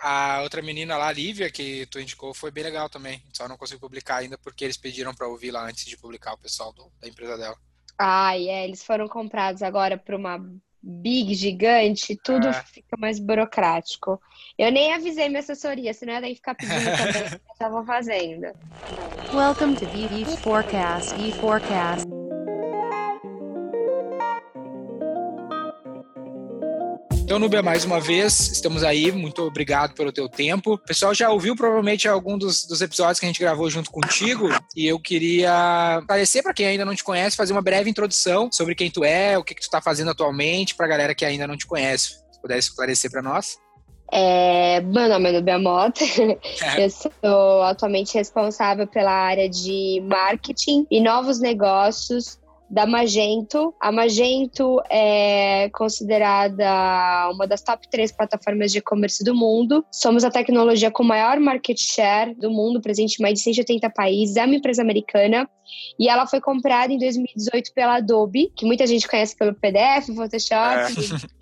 A outra menina lá, a Lívia, que tu indicou, foi bem legal também. Só não consegui publicar ainda porque eles pediram para ouvir lá antes de publicar o pessoal do, da empresa dela. Ai, é, eles foram comprados agora por uma big, gigante, tudo é. fica mais burocrático. Eu nem avisei minha assessoria, senão ia ficar pedindo também o que eu estavam fazendo. Welcome to VV Forecast, E Então, Nubia, mais uma vez, estamos aí. Muito obrigado pelo teu tempo. O pessoal já ouviu provavelmente algum dos, dos episódios que a gente gravou junto contigo e eu queria agradecer para quem ainda não te conhece, fazer uma breve introdução sobre quem tu é, o que, que tu está fazendo atualmente, para a galera que ainda não te conhece. Se pudesse esclarecer para nós. É, meu nome é Nubia Mota, é. eu sou atualmente responsável pela área de marketing e novos negócios da Magento. A Magento é considerada uma das top três plataformas de e-commerce do mundo. Somos a tecnologia com maior market share do mundo, presente em mais de 180 países. É uma empresa americana e ela foi comprada em 2018 pela Adobe, que muita gente conhece pelo PDF, Photoshop. É.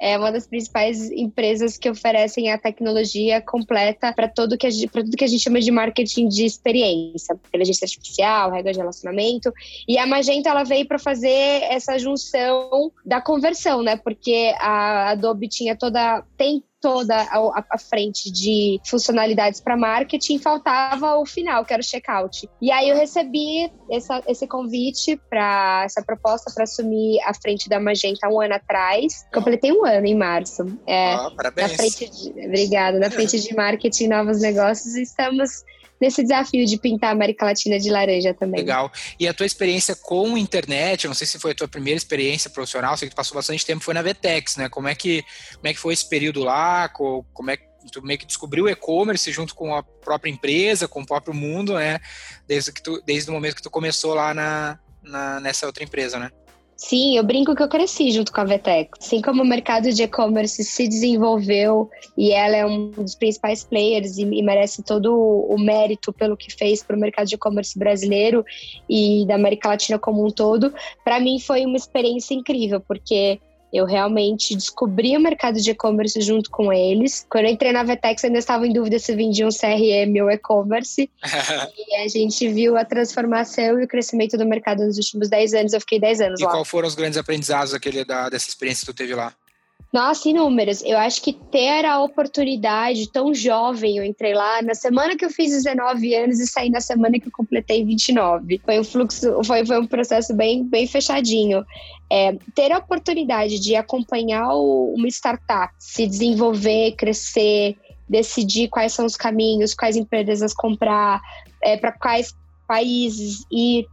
é uma das principais empresas que oferecem a tecnologia completa para tudo, que a gente, tudo que a gente chama de marketing de experiência, inteligência artificial, regras de relacionamento. E a Magento ela veio para fazer essa junção da conversão, né? Porque a Adobe tinha toda tem toda a, a frente de funcionalidades para marketing, faltava o final, que era o checkout. E aí eu recebi essa, esse convite para essa proposta para assumir a frente da Magenta um ano atrás. Completei um ano em março. É, oh, parabéns. Na frente de, obrigada. Na frente de marketing novos negócios, estamos nesse desafio de pintar a América Latina de laranja também. Legal. E a tua experiência com internet, eu não sei se foi a tua primeira experiência profissional, sei que tu passou bastante tempo, foi na Vetex, né? Como é que, como é que foi esse período lá? Como é que tu meio que descobriu o e-commerce junto com a própria empresa, com o próprio mundo, né? Desde, que tu, desde o momento que tu começou lá na, na nessa outra empresa, né? Sim, eu brinco que eu cresci junto com a Vetex. Assim como o mercado de e-commerce se desenvolveu e ela é um dos principais players e, e merece todo o mérito pelo que fez para o mercado de e-commerce brasileiro e da América Latina como um todo, para mim foi uma experiência incrível, porque eu realmente descobri o mercado de e-commerce junto com eles. Quando eu entrei na Vetex, ainda estava em dúvida se vendia um CRM ou e-commerce. e a gente viu a transformação e o crescimento do mercado nos últimos 10 anos. Eu fiquei 10 anos e lá. E qual foram os grandes aprendizados daquele, da, dessa experiência que tu teve lá? Nossa, inúmeros. Eu acho que ter a oportunidade tão jovem, eu entrei lá na semana que eu fiz 19 anos e saí na semana que eu completei 29. Foi um fluxo, foi, foi um processo bem, bem fechadinho. É, ter a oportunidade de acompanhar o, uma startup se desenvolver, crescer, decidir quais são os caminhos, quais empresas comprar, é, para quais países ir,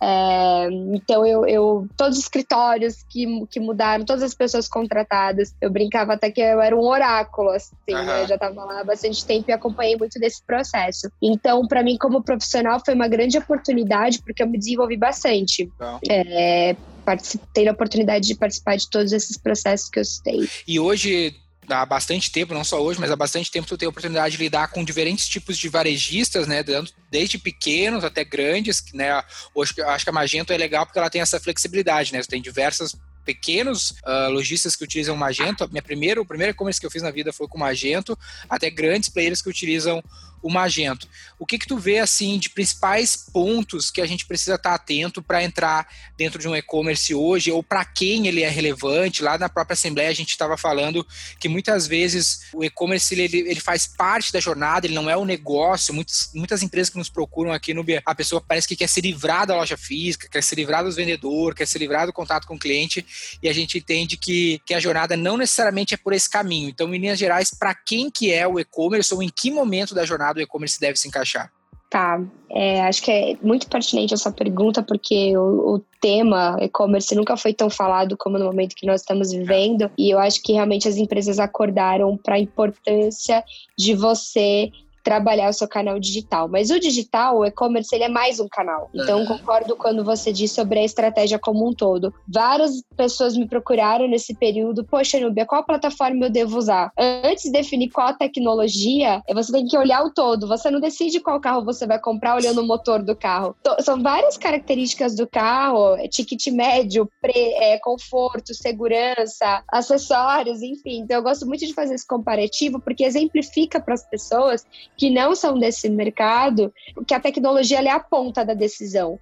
é, então, eu, eu, todos os escritórios que, que mudaram, todas as pessoas contratadas, eu brincava até que eu era um oráculo, assim, uhum. né? Eu já estava lá há bastante tempo e acompanhei muito desse processo. Então, para mim, como profissional, foi uma grande oportunidade, porque eu me desenvolvi bastante. É, participei da oportunidade de participar de todos esses processos que eu citei. E hoje há bastante tempo, não só hoje, mas há bastante tempo tu tem a oportunidade de lidar com diferentes tipos de varejistas, né, desde pequenos até grandes, né, hoje acho que a Magento é legal porque ela tem essa flexibilidade, né, tem diversas pequenos uh, lojistas que utilizam Magento. Minha primeira, o primeiro e-commerce que eu fiz na vida foi com Magento, até grandes players que utilizam o Magento. O que que tu vê assim de principais pontos que a gente precisa estar atento para entrar dentro de um e-commerce hoje ou para quem ele é relevante? Lá na própria assembleia a gente estava falando que muitas vezes o e-commerce ele, ele faz parte da jornada, ele não é um negócio. Muitas, muitas empresas que nos procuram aqui no a pessoa parece que quer se livrar da loja física, quer se livrar dos vendedores, quer se livrar do contato com o cliente e a gente entende que, que a jornada não necessariamente é por esse caminho. Então, em linhas gerais, para quem que é o e-commerce ou em que momento da jornada mercado e-commerce deve se encaixar? Tá, é, acho que é muito pertinente essa pergunta, porque o, o tema e-commerce nunca foi tão falado como no momento que nós estamos vivendo, e eu acho que realmente as empresas acordaram para a importância de você trabalhar o seu canal digital. Mas o digital, o e-commerce, ele é mais um canal. Então, uhum. concordo quando você diz sobre a estratégia como um todo. Várias pessoas me procuraram nesse período, poxa, Nubia, qual plataforma eu devo usar? Antes de definir qual tecnologia, você tem que olhar o todo. Você não decide qual carro você vai comprar olhando o motor do carro. São várias características do carro, é ticket médio, pre, é, conforto, segurança, acessórios, enfim. Então, eu gosto muito de fazer esse comparativo porque exemplifica para as pessoas que não são desse mercado que a tecnologia é a ponta da decisão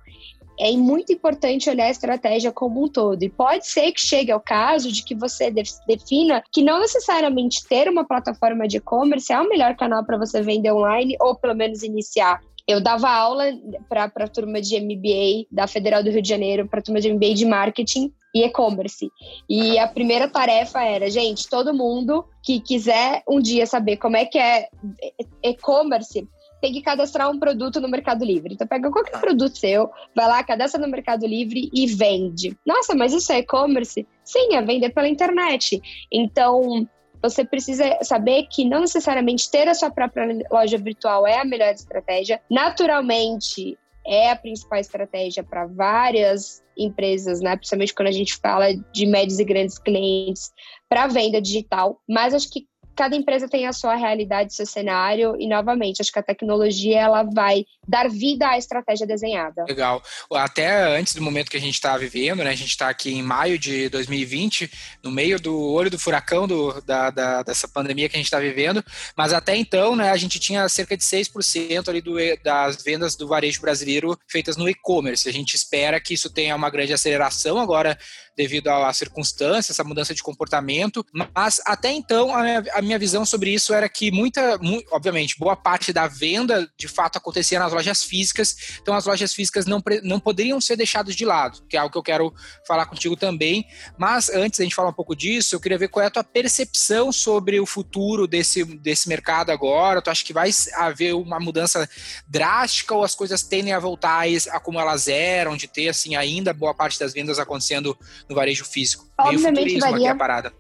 é muito importante olhar a estratégia como um todo. E pode ser que chegue ao caso de que você defina que não necessariamente ter uma plataforma de e-commerce é o melhor canal para você vender online ou pelo menos iniciar. Eu dava aula para a turma de MBA da Federal do Rio de Janeiro, para a turma de MBA de marketing e e-commerce. E a primeira tarefa era, gente, todo mundo que quiser um dia saber como é que é e-commerce, tem que cadastrar um produto no Mercado Livre. Então pega qualquer produto seu, vai lá, cadastra no Mercado Livre e vende. Nossa, mas isso é e-commerce? Sim, é vender pela internet. Então, você precisa saber que não necessariamente ter a sua própria loja virtual é a melhor estratégia. Naturalmente, é a principal estratégia para várias empresas, né? Principalmente quando a gente fala de médios e grandes clientes para venda digital. Mas acho que cada empresa tem a sua realidade, seu cenário e novamente acho que a tecnologia ela vai dar vida à estratégia desenhada. Legal. Até antes do momento que a gente está vivendo, né? A gente está aqui em maio de 2020, no meio do olho do furacão do, da, da, dessa pandemia que a gente está vivendo, mas até então, né? A gente tinha cerca de 6% ali do, das vendas do varejo brasileiro feitas no e-commerce. A gente espera que isso tenha uma grande aceleração agora devido à circunstância, essa mudança de comportamento. Mas até então, a minha, a minha visão sobre isso era que muita, obviamente, boa parte da venda de fato acontecia nas lojas físicas, então as lojas físicas não, não poderiam ser deixadas de lado, que é algo que eu quero falar contigo também. Mas antes da gente falar um pouco disso, eu queria ver qual é a tua percepção sobre o futuro desse, desse mercado agora. Tu acha que vai haver uma mudança drástica ou as coisas tendem a voltar a como elas eram, de ter assim ainda boa parte das vendas acontecendo no varejo físico. Obviamente varia. a parada.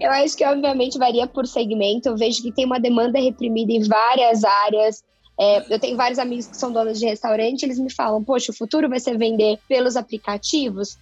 É, eu acho que obviamente varia por segmento. Eu vejo que tem uma demanda reprimida em várias áreas. É, eu tenho vários amigos que são donos de restaurante, eles me falam, poxa, o futuro vai ser vender pelos aplicativos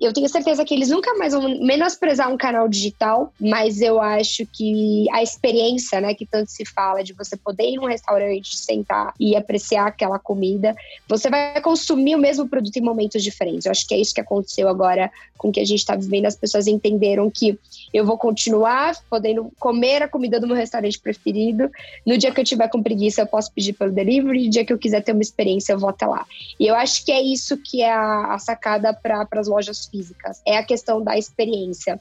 eu tenho certeza que eles nunca mais vão menosprezar um canal digital, mas eu acho que a experiência, né, que tanto se fala de você poder ir num restaurante, sentar e apreciar aquela comida, você vai consumir o mesmo produto em momentos diferentes. Eu acho que é isso que aconteceu agora com o que a gente está vivendo. As pessoas entenderam que eu vou continuar podendo comer a comida do meu restaurante preferido. No dia que eu tiver com preguiça, eu posso pedir pelo delivery. No dia que eu quiser ter uma experiência, eu vou até lá. E eu acho que é isso que é a, a sacada para as lojas físicas, é a questão da experiência.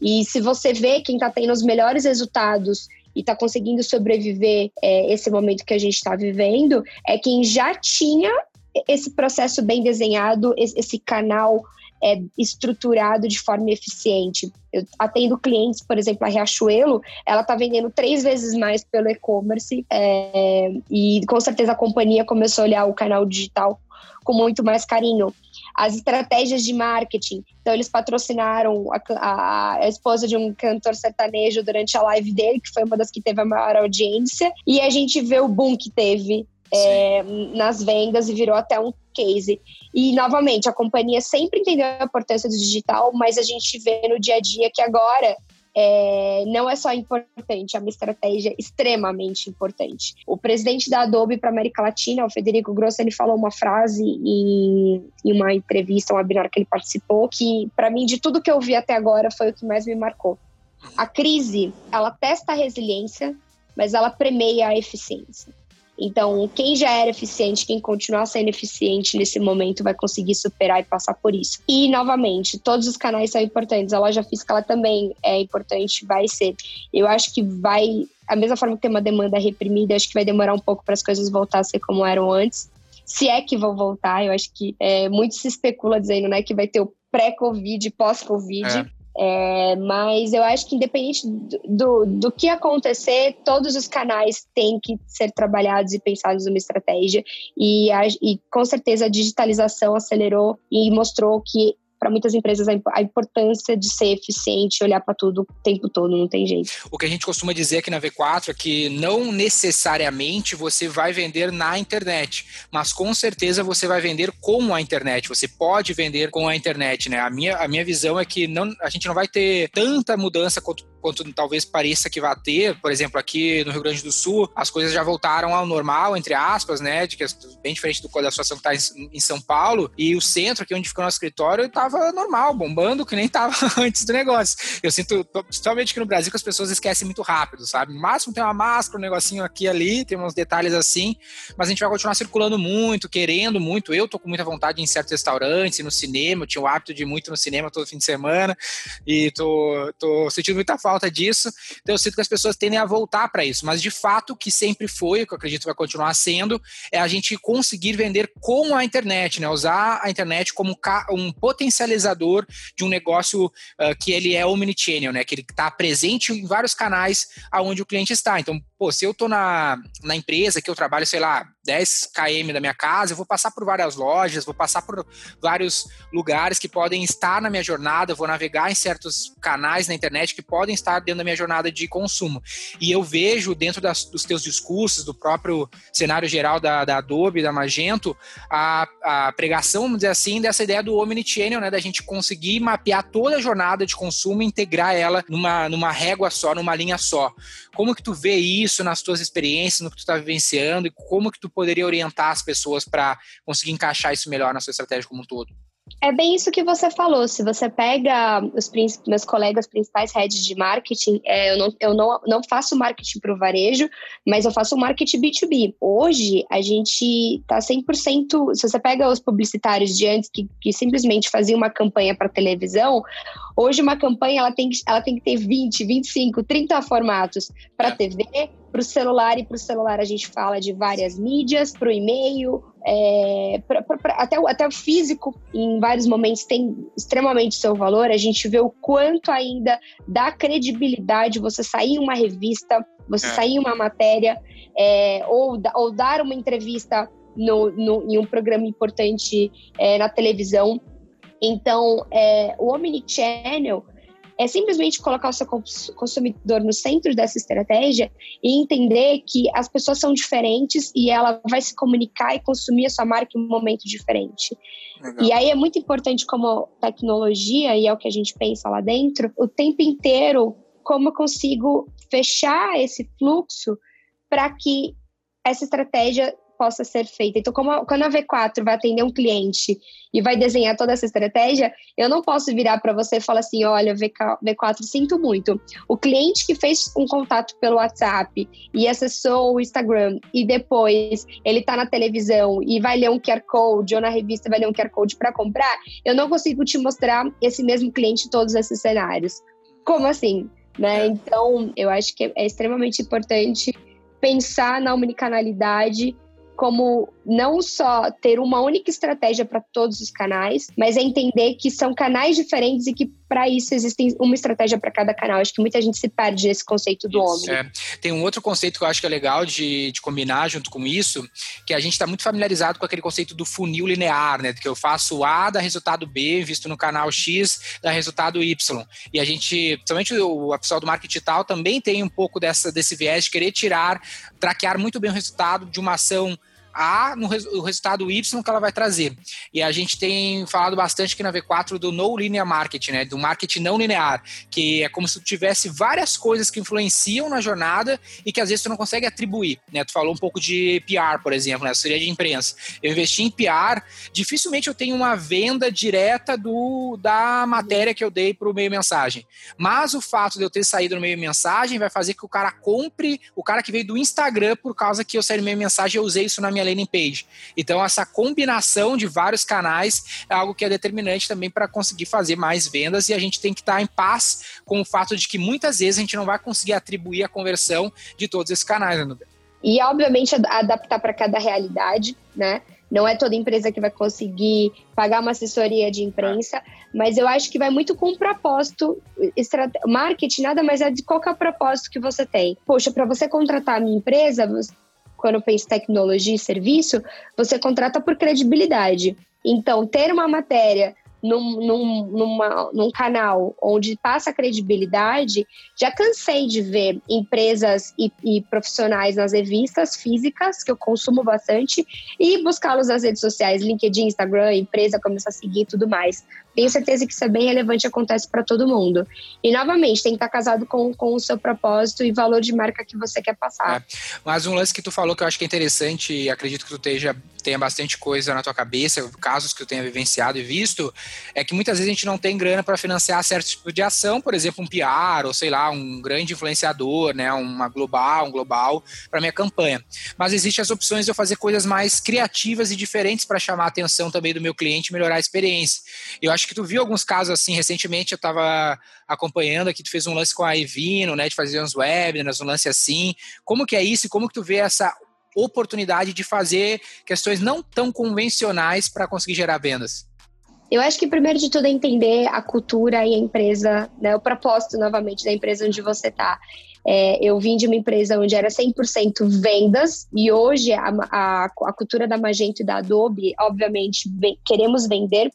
E se você vê quem está tendo os melhores resultados e está conseguindo sobreviver é, esse momento que a gente está vivendo, é quem já tinha esse processo bem desenhado, esse canal é, estruturado de forma eficiente. Eu atendo clientes, por exemplo, a Riachuelo, ela está vendendo três vezes mais pelo e-commerce é, e com certeza a companhia começou a olhar o canal digital com muito mais carinho as estratégias de marketing. Então, eles patrocinaram a, a, a, esposa de um cantor sertanejo durante a live dele, que foi uma das que teve a maior audiência, e a gente vê o boom que teve é, nas vendas e virou até um case. E, novamente, a companhia sempre entendeu a importância do digital, mas a gente vê no dia a dia que agora é, não é só importante, é uma estratégia extremamente importante. O presidente da Adobe para América Latina, o Federico Grosso, ele falou uma frase em, em uma entrevista, um webinar que ele participou, que para mim de tudo que eu vi até agora foi o que mais me marcou. A crise, ela testa a resiliência, mas ela premeia a eficiência. Então, quem já era eficiente, quem continuar sendo eficiente nesse momento vai conseguir superar e passar por isso. E, novamente, todos os canais são importantes. A loja física ela também é importante, vai ser. Eu acho que vai, a mesma forma que tem uma demanda reprimida, acho que vai demorar um pouco para as coisas voltar a ser como eram antes. Se é que vão voltar, eu acho que é, muito se especula dizendo né, que vai ter o pré-Covid, pós-Covid. É. É, mas eu acho que independente do, do, que acontecer, todos os canais têm que ser trabalhados e pensados numa estratégia. E, a, e com certeza a digitalização acelerou e mostrou que para muitas empresas a, importância de ser eficiente, olhar para tudo o tempo todo, não tem jeito. O que a gente costuma dizer aqui na V4 é que não necessariamente você vai vender na internet, mas com certeza você vai vender com a internet. Você pode vender com a internet, né? A minha, a minha visão é que não, a gente não vai ter tanta mudança quanto quanto talvez pareça que vai ter, por exemplo, aqui no Rio Grande do Sul, as coisas já voltaram ao normal, entre aspas, né? De que é bem diferente do, da situação que está em, em, São Paulo. E o centro, aqui onde fica o nosso escritório, estava normal, bombando, que nem estava antes do negócio. Eu sinto, principalmente aqui no Brasil, que as pessoas esquecem muito rápido, sabe? No máximo tem uma máscara, um negocinho aqui ali, tem uns detalhes assim, mas a gente vai continuar circulando muito, querendo muito. Eu tô com muita vontade em certos restaurantes, no cinema, eu tinha o hábito de ir muito no cinema todo fim de semana, e tô, tô sentindo muita falta falta disso. Então eu sinto que as pessoas tendem a voltar para isso. Mas de fato, o que sempre foi, o que eu acredito vai continuar sendo, é a gente conseguir vender com a internet, né? Usar a internet como um potencializador de um negócio uh, que ele é omnichannel, né? Que ele está presente em vários canais aonde o cliente está. Então, pô, se eu estou na, na empresa que eu trabalho, sei lá, 10 km da minha casa, eu vou passar por várias lojas, vou passar por vários lugares que podem estar na minha jornada, vou navegar em certos canais na internet que podem estar dentro da minha jornada de consumo. E eu vejo dentro das, dos teus discursos, do próprio cenário geral da, da Adobe, da Magento, a, a, pregação, vamos dizer assim, dessa ideia do omnichannel, né, da gente conseguir mapear toda a jornada de consumo e integrar ela numa, numa régua só, numa linha só. Como que tu vê isso nas tuas experiências, no que tu está vivenciando e como que tu poderia orientar as pessoas para conseguir encaixar isso melhor na sua estratégia como um todo? É bem isso que você falou. Se você pega os meus colegas principais heads de marketing, é, eu, não, eu não, não faço marketing para o varejo, mas eu faço marketing B2B. Hoje, a gente está 100%. Se você pega os publicitários de antes que, que simplesmente faziam uma campanha para televisão, hoje uma campanha ela tem, ela tem que ter 20, 25, 30 formatos para é. TV, para o celular, e para o celular a gente fala de várias mídias, para o e-mail, é, pra, pra, pra, até, até o físico, em vários momentos, tem extremamente seu valor. A gente vê o quanto ainda dá credibilidade você sair em uma revista, você é. sair em uma matéria, é, ou, ou dar uma entrevista no, no, em um programa importante é, na televisão. Então, é, o Omnichannel é simplesmente colocar o seu consumidor no centro dessa estratégia e entender que as pessoas são diferentes e ela vai se comunicar e consumir a sua marca em um momento diferente. Legal. E aí é muito importante como tecnologia, e é o que a gente pensa lá dentro, o tempo inteiro, como eu consigo fechar esse fluxo para que essa estratégia possa ser feita. Então, como, quando a V4 vai atender um cliente e vai desenhar toda essa estratégia, eu não posso virar para você e falar assim: olha, V4, sinto muito. O cliente que fez um contato pelo WhatsApp e acessou o Instagram e depois ele está na televisão e vai ler um QR Code ou na revista vai ler um QR Code para comprar, eu não consigo te mostrar esse mesmo cliente em todos esses cenários. Como assim? Né? Então, eu acho que é extremamente importante pensar na omnicanalidade como não só ter uma única estratégia para todos os canais, mas é entender que são canais diferentes e que para isso existem uma estratégia para cada canal. Acho que muita gente se perde nesse conceito do homem. É. Tem um outro conceito que eu acho que é legal de, de combinar junto com isso, que a gente está muito familiarizado com aquele conceito do funil linear, né? Que eu faço A, dá resultado B, visto no canal X, dá resultado Y. E a gente, principalmente o pessoal do marketing digital, também tem um pouco dessa, desse viés de querer tirar, traquear muito bem o resultado de uma ação a no o resultado Y que ela vai trazer. E a gente tem falado bastante aqui na V4 do no linear marketing, né? Do marketing não linear, que é como se tu tivesse várias coisas que influenciam na jornada e que às vezes tu não consegue atribuir, né? Tu falou um pouco de PR, por exemplo, né? Seria de imprensa. Eu investi em PR, dificilmente eu tenho uma venda direta do da matéria que eu dei para o meio mensagem. Mas o fato de eu ter saído no meio mensagem vai fazer que o cara compre, o cara que veio do Instagram por causa que eu saí no meio mensagem, eu usei isso na minha landing page. Então, essa combinação de vários canais é algo que é determinante também para conseguir fazer mais vendas e a gente tem que estar tá em paz com o fato de que muitas vezes a gente não vai conseguir atribuir a conversão de todos esses canais, né, E, obviamente, adaptar para cada realidade, né? Não é toda empresa que vai conseguir pagar uma assessoria de imprensa, mas eu acho que vai muito com o propósito. Marketing nada mais é de qual o propósito que você tem. Poxa, para você contratar a minha empresa, quando eu penso tecnologia e serviço, você contrata por credibilidade. Então, ter uma matéria num, num, numa, num canal onde passa credibilidade, já cansei de ver empresas e, e, profissionais nas revistas físicas, que eu consumo bastante, e buscá-los nas redes sociais, LinkedIn, Instagram, empresa, começar a seguir e tudo mais. Tenho certeza que isso é bem relevante e acontece para todo mundo. E, novamente, tem que estar casado com, com o seu propósito e valor de marca que você quer passar. É. Mas um lance que tu falou que eu acho que é interessante e acredito que tu esteja, tenha bastante coisa na tua cabeça, casos que tu tenha vivenciado e visto, é que muitas vezes a gente não tem grana para financiar certo tipo de ação, por exemplo, um PR ou sei lá, um grande influenciador, né, uma global, um global para minha campanha. Mas existem as opções de eu fazer coisas mais criativas e diferentes para chamar a atenção também do meu cliente e melhorar a experiência. Eu acho que tu viu alguns casos assim, recentemente eu estava acompanhando aqui, tu fez um lance com a Evino, né, de fazer uns webinars, um lance assim. Como que é isso e como que tu vê essa oportunidade de fazer questões não tão convencionais para conseguir gerar vendas? Eu acho que primeiro de tudo é entender a cultura e a empresa, né, o propósito novamente da empresa onde você está. É, eu vim de uma empresa onde era 100% vendas e hoje a, a, a, cultura da Magento e da Adobe, obviamente, queremos vender,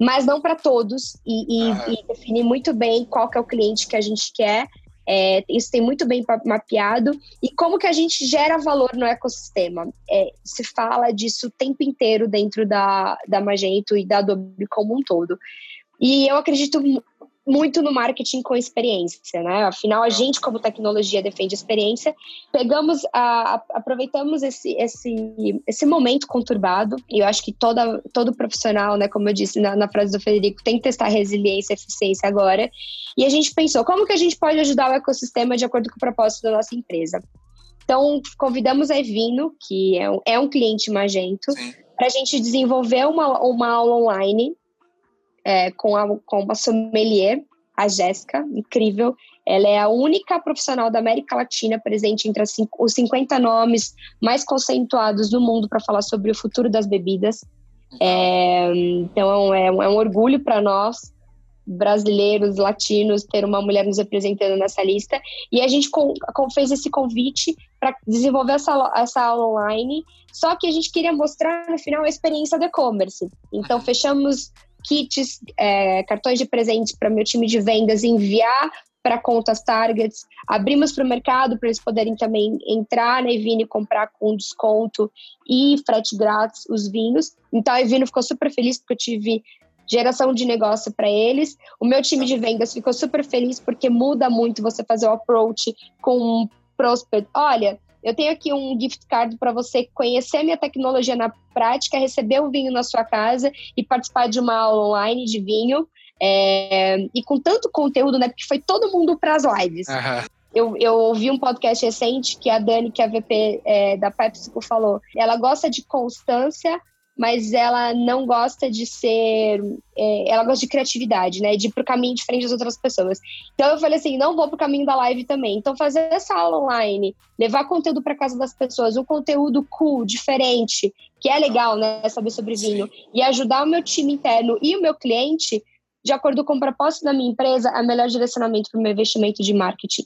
mas não para todos e, e, ah. e definir muito bem qual que é o cliente que a gente quer é, isso tem muito bem mapeado. E como que a gente gera valor no ecossistema? É, se fala disso o tempo inteiro dentro da, da Magento e da Adobe como um todo. E eu acredito muito no marketing com experiência, né? Afinal, a gente, como tecnologia, defende experiência. Pegamos, a, a, aproveitamos esse, esse, esse momento conturbado, e eu acho que toda, todo profissional, né, como eu disse na, na frase do Federico, tem que testar resiliência e eficiência agora. E a gente pensou, como que a gente pode ajudar o ecossistema de acordo com o propósito da nossa empresa? Então, convidamos a Evino, que é um, é um cliente Magento, para a gente desenvolver uma, uma aula online é, com, a, com uma sommelier, a Jéssica, incrível. Ela é a única profissional da América Latina presente entre as, os 50 nomes mais conceituados do mundo para falar sobre o futuro das bebidas. É, então é um, é um orgulho para nós brasileiros, latinos, ter uma mulher nos representando nessa lista. E a gente com, com, fez esse convite para desenvolver essa, essa aula online, só que a gente queria mostrar no final a experiência do e-commerce. Então, fechamos kits, é, cartões de presentes para meu time de vendas enviar para contas targets, abrimos para o mercado para eles poderem também entrar na Evino e comprar com desconto e frete grátis os vinhos. Então a Evino ficou super feliz porque eu tive geração de negócio para eles. O meu time de vendas ficou super feliz porque muda muito você fazer o approach com um prospect. Olha, eu tenho aqui um gift card para você conhecer minha tecnologia na prática, receber o vinho na sua casa e participar de uma aula online de vinho. É, e com tanto conteúdo, né? Porque foi todo mundo para as lives. Uhum. Eu, eu ouvi um podcast recente que a Dani, que é a VP é, da PepsiCo, falou. Ela gosta de constância, mas ela não gosta de ser. É, ela gosta de criatividade, né? De ir pro caminho diferente das outras pessoas. Então eu falei assim: não vou pro caminho da live também. Então fazer essa aula online, levar conteúdo para casa das pessoas, um conteúdo cool, diferente, que é legal, né? Saber sobre vinho, Sim. e ajudar o meu time interno e o meu cliente de acordo com o propósito da minha empresa, é o melhor direcionamento para o meu investimento de marketing.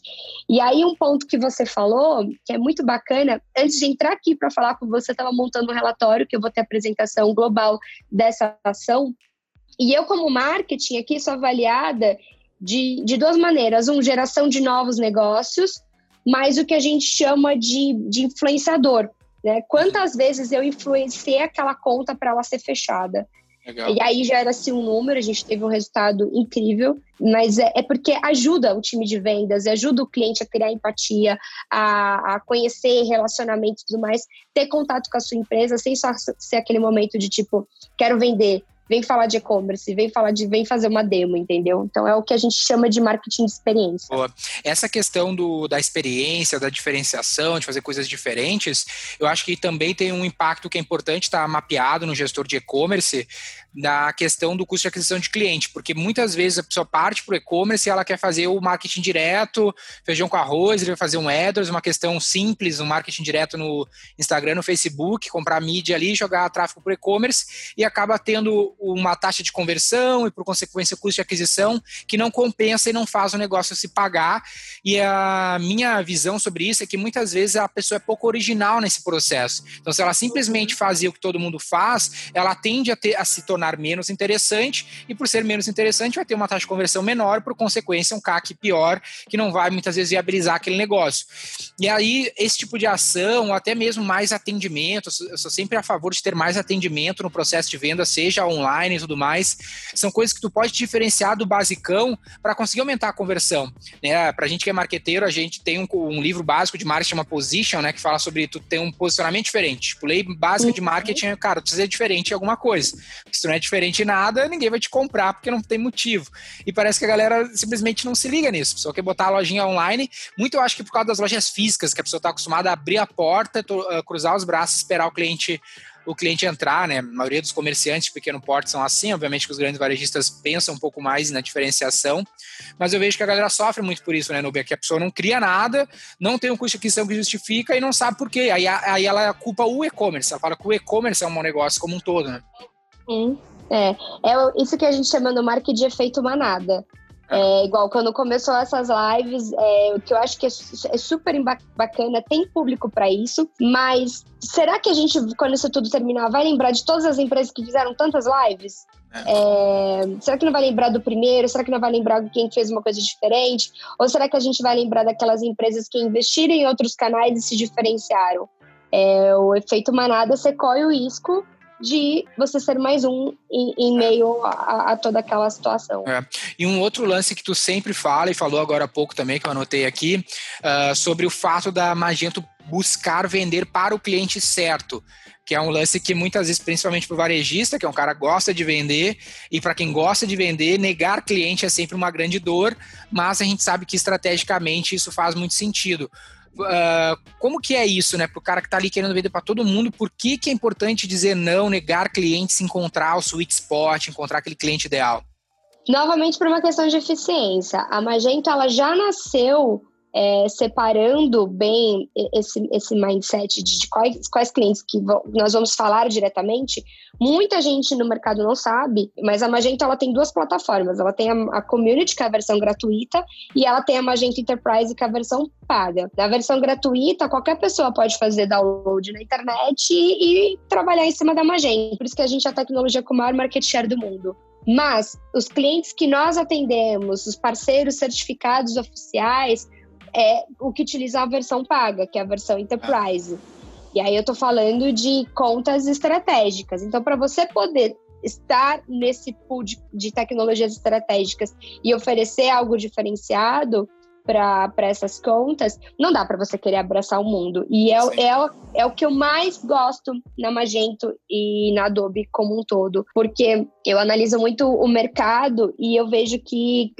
E aí, um ponto que você falou, que é muito bacana, antes de entrar aqui para falar com você, estava montando um relatório que eu vou ter apresentação global dessa ação. E eu, como marketing, aqui sou avaliada de, de duas maneiras: um, geração de novos negócios, mas o que a gente chama de, de influenciador. Né? Quantas vezes eu influenciei aquela conta para ela ser fechada? Legal. E aí já era assim um número, a gente teve um resultado incrível, mas é, é porque ajuda o time de vendas, ajuda o cliente a criar empatia, a, a conhecer relacionamento e tudo mais, ter contato com a sua empresa, sem só ser aquele momento de tipo, quero vender, vem falar de e-commerce, vem falar de, vem fazer uma demo, entendeu? Então é o que a gente chama de marketing de experiência. Boa. Essa questão do, da experiência, da diferenciação, de fazer coisas diferentes, eu acho que também tem um impacto que é importante estar tá mapeado no gestor de e-commerce, da questão do custo de aquisição de cliente, porque muitas vezes a pessoa parte para o e-commerce e ela quer fazer o marketing direto, feijão com arroz, ele vai fazer um AdWords, uma questão simples, um marketing direto no Instagram, no Facebook, comprar mídia ali, jogar tráfego para o e-commerce e acaba tendo uma taxa de conversão e, por consequência, custo de aquisição que não compensa e não faz o negócio se pagar. E a minha visão sobre isso é que muitas vezes a pessoa é pouco original nesse processo. Então, se ela simplesmente fazia o que todo mundo faz, ela tende a, ter, a se tornar tornar menos interessante, e por ser menos interessante, vai ter uma taxa de conversão menor, por consequência, um CAC pior, que não vai muitas vezes viabilizar aquele negócio. E aí, esse tipo de ação, ou até mesmo mais atendimento, eu sou sempre a favor de ter mais atendimento no processo de venda, seja online e tudo mais, são coisas que tu pode diferenciar do basicão para conseguir aumentar a conversão. Né? Para a gente que é marqueteiro, a gente tem um, um livro básico de marketing, chama Position, né, que fala sobre tu ter um posicionamento diferente. Tipo, lei básica de marketing, cara, tu precisa ser diferente em alguma coisa. Não é diferente em nada, ninguém vai te comprar porque não tem motivo. E parece que a galera simplesmente não se liga nisso. A pessoa quer botar a lojinha online, muito eu acho que por causa das lojas físicas, que a pessoa está acostumada a abrir a porta, ah, cruzar os braços, esperar o cliente o cliente entrar, né? A maioria dos comerciantes de pequeno porte são assim, obviamente que os grandes varejistas pensam um pouco mais na diferenciação, mas eu vejo que a galera sofre muito por isso, né, Nubia? Que a pessoa não cria nada, não tem um custo de aquisição que justifica e não sabe por quê. Aí, aí ela culpa o e-commerce, ela fala que o e-commerce é um negócio como um todo, né? Sim. É, é isso que a gente chama no marketing de efeito manada. É, igual quando começou essas lives, é, o que eu acho que é, é super bacana, tem público para isso, mas será que a gente, quando isso tudo terminar, vai lembrar de todas as empresas que fizeram tantas lives? É, será que não vai lembrar do primeiro? Será que não vai lembrar de quem fez uma coisa diferente? Ou será que a gente vai lembrar daquelas empresas que investiram em outros canais e se diferenciaram? É, o efeito manada, corre o risco de você ser mais um em, em meio a, a, toda aquela situação. É. E um outro lance que tu sempre fala, e falou agora há pouco também, que eu anotei aqui, uh, sobre o fato da Magento buscar vender para o cliente certo que é um lance que muitas vezes, principalmente para o varejista, que é um cara que gosta de vender, e para quem gosta de vender, negar cliente é sempre uma grande dor, mas a gente sabe que estrategicamente isso faz muito sentido. Uh, como que é isso, né? Para o cara que está ali querendo vender para todo mundo, por que, que é importante dizer não, negar clientes, encontrar o sweet spot, encontrar aquele cliente ideal? Novamente por uma questão de eficiência. A Magento ela já nasceu é, separando bem esse, esse mindset de, de quais, quais clientes que nós vamos falar diretamente, muita gente no mercado não sabe, mas a Magento ela tem duas plataformas. Ela tem a, a Community, que é a versão gratuita, e ela tem a Magento Enterprise, que é a versão paga. Na versão gratuita, qualquer pessoa pode fazer download na internet e, e trabalhar em cima da Magento. Por isso que a gente é a tecnologia com o maior market share do mundo. Mas os clientes que nós atendemos, os parceiros certificados oficiais, é o que utiliza a versão paga, que é a versão Enterprise. E aí eu tô falando de contas estratégicas. Então, para você poder estar nesse pool de, de, tecnologias estratégicas e oferecer algo diferenciado, para essas contas, não dá para você querer abraçar o mundo. E é, é, é o que eu mais gosto na Magento e na Adobe como um todo, porque eu analiso muito o mercado e eu vejo que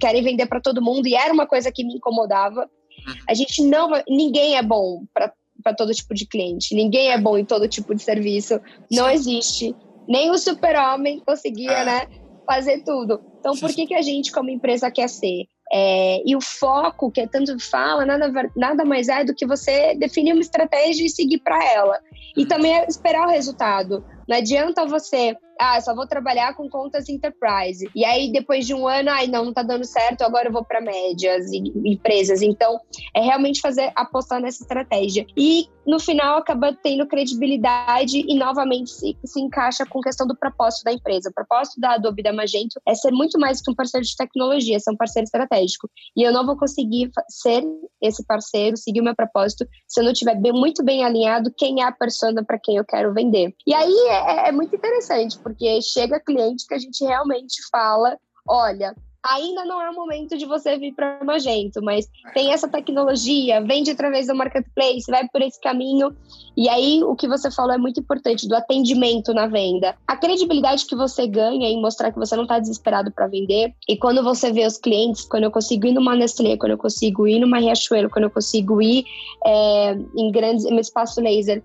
querem vender para todo mundo e era uma coisa que me incomodava. Uhum. A gente não, ninguém é bom para para todo tipo de cliente. Ninguém é bom em todo tipo de serviço. Não existe. Nem o super-homem conseguia, é. né, fazer tudo. Então, por que, que a gente, como empresa, quer ser? É, e o foco, que é tanto fala, nada, nada mais é do que você definir uma estratégia e seguir para ela. E também é esperar o resultado. Não adianta você ah, só vou trabalhar com contas enterprise. E aí, depois de um ano, ai, não, não tá dando certo, agora eu vou para médias e empresas. Então, é realmente fazer, apostar nessa estratégia. E, no final, acaba tendo credibilidade e, novamente, se, se encaixa com a questão do propósito da empresa. O propósito da Adobe da Magento é ser muito mais que um parceiro de tecnologia, ser um parceiro estratégico. E eu não vou conseguir ser esse parceiro, seguir o meu propósito, se eu não tiver bem, muito bem alinhado quem é a persona para quem eu quero vender. E aí, é, é muito interessante, porque chega cliente que a gente realmente fala: olha, ainda não é o momento de você vir para Magento, mas tem essa tecnologia, vende através do marketplace, vai por esse caminho. E aí o que você falou é muito importante do atendimento na venda. A credibilidade que você ganha em mostrar que você não está desesperado para vender. E quando você vê os clientes, quando eu consigo ir numa Nestlé, quando eu consigo ir numa Riachuelo, quando eu consigo ir é, em grandes, em espaço laser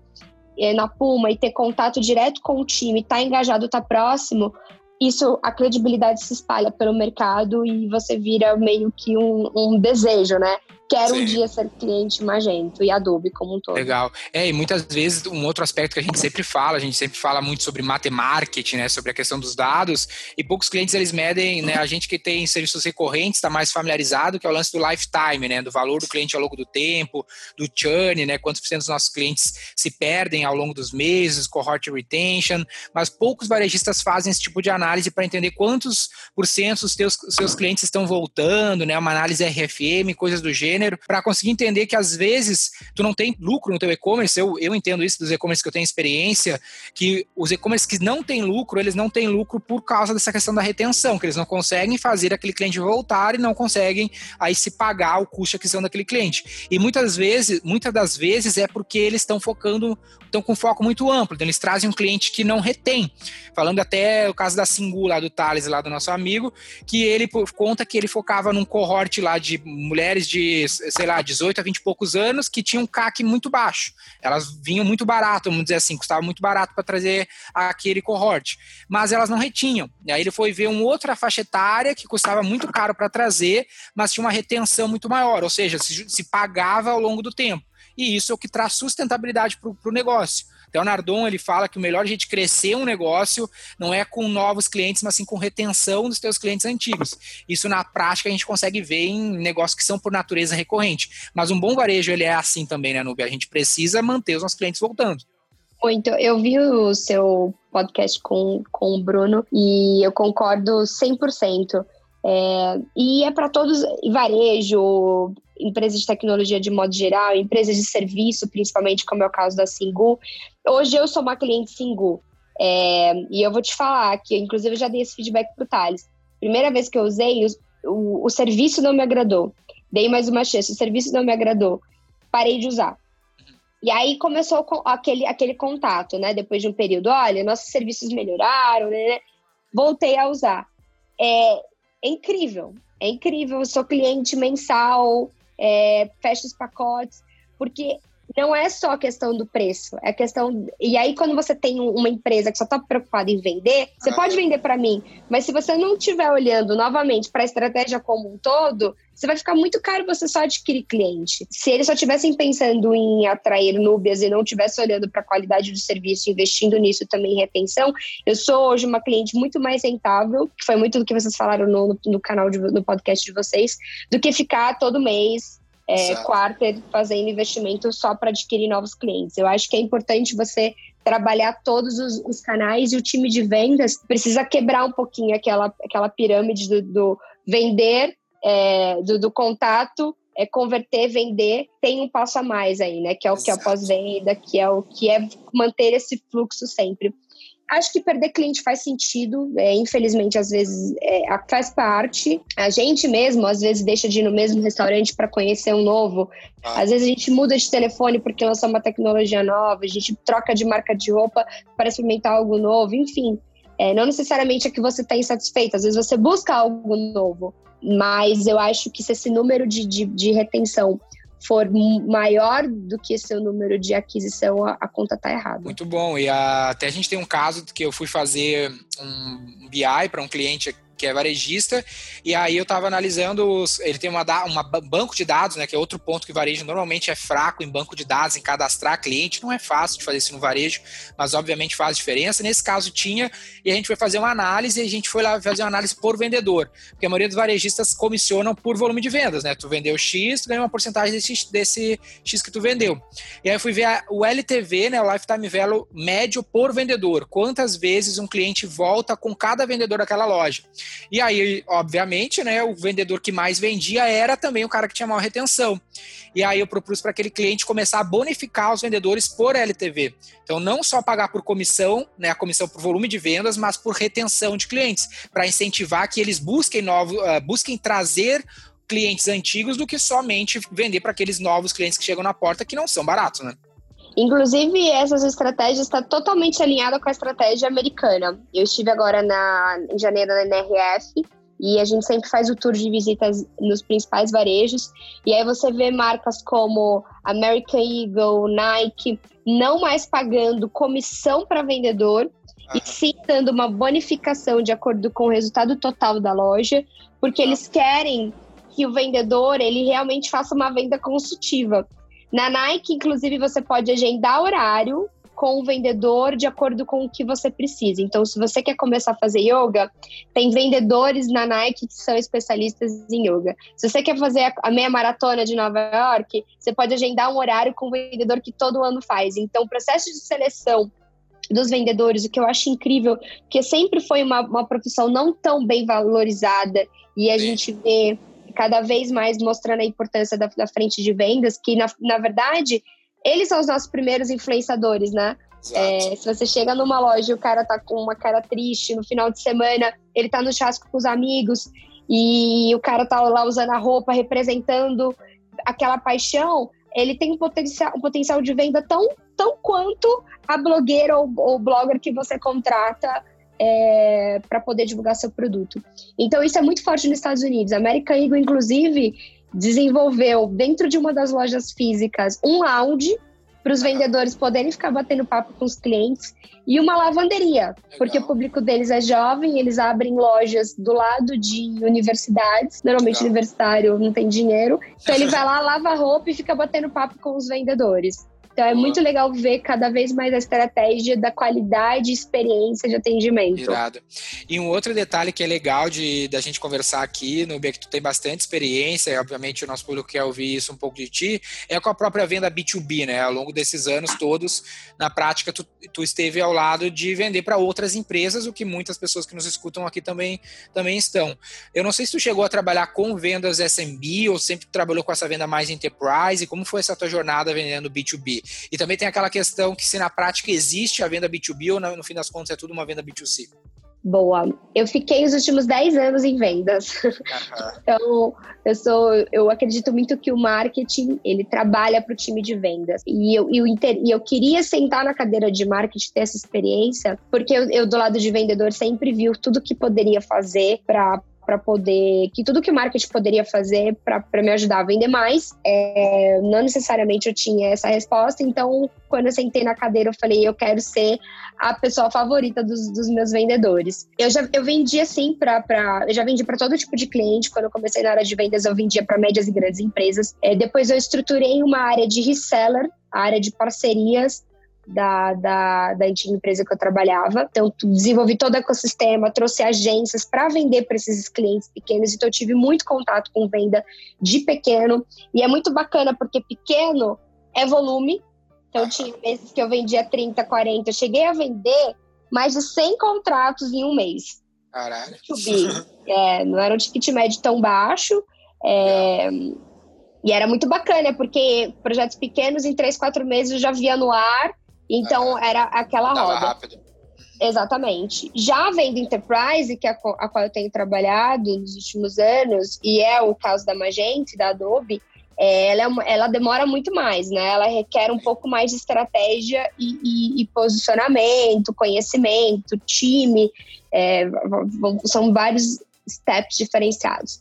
é, na Puma e ter contato direto com o time, tá engajado, tá próximo, isso, a credibilidade se espalha pelo mercado e você vira meio que um, um desejo, né? Quero Sim. um dia ser cliente Magento e Adobe como um todo. Legal. É, e muitas vezes um outro aspecto que a gente sempre fala, a gente sempre fala muito sobre matemarketing, né, sobre a questão dos dados, e poucos clientes eles medem, né, a gente que tem serviços recorrentes está mais familiarizado, que é o lance do lifetime, né, do valor do cliente ao longo do tempo, do churn, né, quantos por cento dos nossos clientes se perdem ao longo dos meses, cohort retention, mas poucos varejistas fazem esse tipo de análise para entender quantos por cento os teus seus clientes estão voltando, né, uma análise RFM, coisas do gênero, gênero, para conseguir entender que às vezes tu não tem lucro no teu e-commerce. Eu, eu entendo isso dos e-commerce que eu tenho experiência, que os e-commerce que não têm lucro, eles não têm lucro por causa dessa questão da retenção, que eles não conseguem fazer aquele cliente voltar e não conseguem aí se pagar o custo de aquisição daquele cliente. E muitas vezes, muitas das vezes é porque eles estão focando, estão com foco muito amplo, então eles trazem um cliente que não retém. Falando até o caso da Singu lá do Thales, lá do nosso amigo, que ele conta que ele focava num cohort lá de mulheres de sei lá, 18 a 20 e poucos anos, que tinham um CAC muito baixo. Elas vinham muito barato, vamos dizer assim, custava muito barato para trazer aquele cohort. Mas elas não retinham. E aí ele foi ver uma outra faixa etária que custava muito caro para trazer, mas tinha uma retenção muito maior, ou seja, se, se pagava ao longo do tempo. E isso é o que traz sustentabilidade para o negócio. Então, o Nardon ele fala que o melhor jeito de crescer um negócio não é com novos clientes, mas sim com retenção dos teus clientes antigos. Isso na prática a gente consegue ver em negócios que são por natureza recorrente. Mas um bom varejo ele é assim também, né, Nubia? A gente precisa manter os nossos clientes voltando. Muito. Eu vi o seu podcast com, com o Bruno e eu concordo 100%. É, e é para todos, varejo, empresas de tecnologia de modo geral, empresas de serviço, principalmente, como é o caso da Singu. Hoje eu sou uma cliente Singu. É, e eu vou te falar que, inclusive, eu já dei esse feedback para o Thales. Primeira vez que eu usei, o, o, o, serviço não me agradou. Dei mais uma chance, o serviço não me agradou. Parei de usar. E aí começou aquele, aquele contato, né? Depois de um período, olha, nossos serviços melhoraram, né? Voltei a usar. É, é incrível, é incrível. Eu sou cliente mensal, é, fecha os pacotes, porque não é só a questão do preço, é a questão. E aí, quando você tem uma empresa que só está preocupada em vender, você ah. pode vender para mim, mas se você não estiver olhando novamente para a estratégia como um todo, você vai ficar muito caro você só adquirir cliente. Se eles só estivessem pensando em atrair núbias e não estivessem olhando para a qualidade do serviço, investindo nisso também em retenção, eu sou hoje uma cliente muito mais rentável, que foi muito do que vocês falaram no, no canal, de, no podcast de vocês, do que ficar todo mês é, quarter fazendo investimento só para adquirir novos clientes. Eu acho que é importante você trabalhar todos os, os, canais e o time de vendas precisa quebrar um pouquinho aquela, aquela pirâmide do, do vender, é, do, do, contato, é converter, vender, tem um passo a mais aí, né? Que é o Exato. que é pós-venda, que é o que é manter esse fluxo sempre. Acho que perder cliente faz sentido, é, infelizmente, às vezes é, faz parte. A gente mesmo, às vezes, deixa de ir no mesmo restaurante para conhecer um novo. Ah. Às vezes a gente muda de telefone porque lançou uma tecnologia nova, a gente troca de marca de roupa para experimentar algo novo, enfim. É, não necessariamente é que você está insatisfeito, às vezes você busca algo novo. Mas eu acho que se esse número de, de, de retenção for maior do que seu número de aquisição, a, a conta está errada. Muito bom. E a, até a gente tem um caso que eu fui fazer um BI para um cliente que é varejista, e aí eu estava analisando, os, ele tem uma, uma banco de dados, né, que é outro ponto que varejo normalmente é fraco em banco de dados, em cadastrar cliente, não é fácil de fazer isso no varejo, mas obviamente faz diferença. Nesse caso tinha, e a gente foi fazer uma análise, e a gente foi lá fazer uma análise por vendedor, porque a maioria dos varejistas comissionam por volume de vendas, né, tu vendeu X, tu ganha uma porcentagem desse, desse X que tu vendeu. E aí eu fui ver a, o LTV, né, o Lifetime Value médio por vendedor, quantas vezes um cliente volta com cada vendedor daquela loja. E aí, obviamente, né, o vendedor que mais vendia era também o cara que tinha maior retenção. E aí eu propus para aquele cliente começar a bonificar os vendedores por LTV. Então, não só pagar por comissão, né, a comissão por volume de vendas, mas por retenção de clientes, para incentivar que eles busquem novos, uh, busquem trazer clientes antigos do que somente vender para aqueles novos clientes que chegam na porta que não são baratos, né? Inclusive, essas estratégias estão tá totalmente alinhadas com a estratégia americana. Eu estive agora na, em janeiro na NRF e a gente sempre faz o tour de visitas nos principais varejos. E aí você vê marcas como American Eagle, Nike, não mais pagando comissão para vendedor, ah. e sim dando uma bonificação de acordo com o resultado total da loja, porque eles querem que o vendedor ele realmente faça uma venda consultiva. Na Nike, inclusive, você pode agendar horário com o vendedor de acordo com o que você precisa. Então, se você quer começar a fazer yoga, tem vendedores na Nike que são especialistas em yoga. Se você quer fazer a meia maratona de Nova York, você pode agendar um horário com o vendedor que todo ano faz. Então, o processo de seleção dos vendedores, o que eu acho incrível, porque sempre foi uma, uma profissão não tão bem valorizada e a Sim. gente vê cada vez mais mostrando a importância da, da frente de vendas, que na, na verdade eles são os nossos primeiros influenciadores, né? É, se você chega numa loja e o cara tá com uma cara triste no final de semana, ele tá no chasco com os amigos e o cara tá lá usando a roupa, representando aquela paixão, ele tem um potencial, um potencial de venda tão, tão quanto a blogueira ou, ou blogger que você contrata é, para poder divulgar seu produto. Então, isso é muito forte nos Estados Unidos. A American Eagle, inclusive, desenvolveu dentro de uma das lojas físicas um lounge para os vendedores poderem ficar batendo papo com os clientes e uma lavanderia, Legal. porque o público deles é jovem, eles abrem lojas do lado de universidades, normalmente Legal. universitário não tem dinheiro, então ele vai lá, lava a roupa e fica batendo papo com os vendedores. Então é muito legal ver cada vez mais a estratégia da qualidade e experiência de atendimento. Irado. E um outro detalhe que é legal de da gente conversar aqui, no que tu tem bastante experiência, e obviamente o nosso público quer ouvir isso um pouco de ti, é com a própria venda B2B, né? Ao longo desses anos todos, na prática, tu, tu esteve ao lado de vender para outras empresas, o que muitas pessoas que nos escutam aqui também, também estão. Eu não sei se tu chegou a trabalhar com vendas SMB ou sempre trabalhou com essa venda mais enterprise, e como foi essa tua jornada vendendo B2B? E também tem aquela questão que se na prática existe a venda B2B ou no fim das contas é tudo uma venda B2C. Boa. Eu fiquei os últimos 10 anos em vendas. então, eu sou, eu acredito muito que o marketing, ele trabalha para o time de vendas. E eu, eu, e eu queria sentar na cadeira de marketing, ter essa experiência, porque eu, eu do lado de vendedor sempre vi tudo que poderia fazer para para poder. que tudo que o marketing poderia fazer para me ajudar a vender mais. É, não necessariamente eu tinha essa resposta, então quando eu sentei na cadeira, eu falei, eu quero ser a pessoa favorita dos, dos meus vendedores. Eu já eu vendi assim para eu já vendi para todo tipo de cliente. Quando eu comecei na área de vendas, eu vendia para médias e grandes empresas. É, depois eu estruturei uma área de reseller, a área de parcerias da, da, da antiga empresa que eu trabalhava. Então, desenvolvi todo o ecossistema, trouxe agências para vender para esses clientes pequenos. Então, eu tive muito contato com venda de pequeno. E é muito bacana, porque pequeno é volume. Então, tinha meses que eu vendia 30, 40. Eu cheguei a vender mais de 100 contratos em um mês. Caralho. É, não era um ticket médio tão baixo. É, e era muito bacana, porque projetos pequenos, em três, quatro meses, já via no ar então, ah, era aquela roda. rápido. Exatamente. Já vendo Enterprise, que é a, qual eu tenho trabalhado nos últimos anos, e é o caso da Magento, da Adobe, é, ela, é, ela, demora muito mais, né? Ela requer um pouco mais de estratégia e, e, e posicionamento, conhecimento, time, é, são vários steps diferenciados.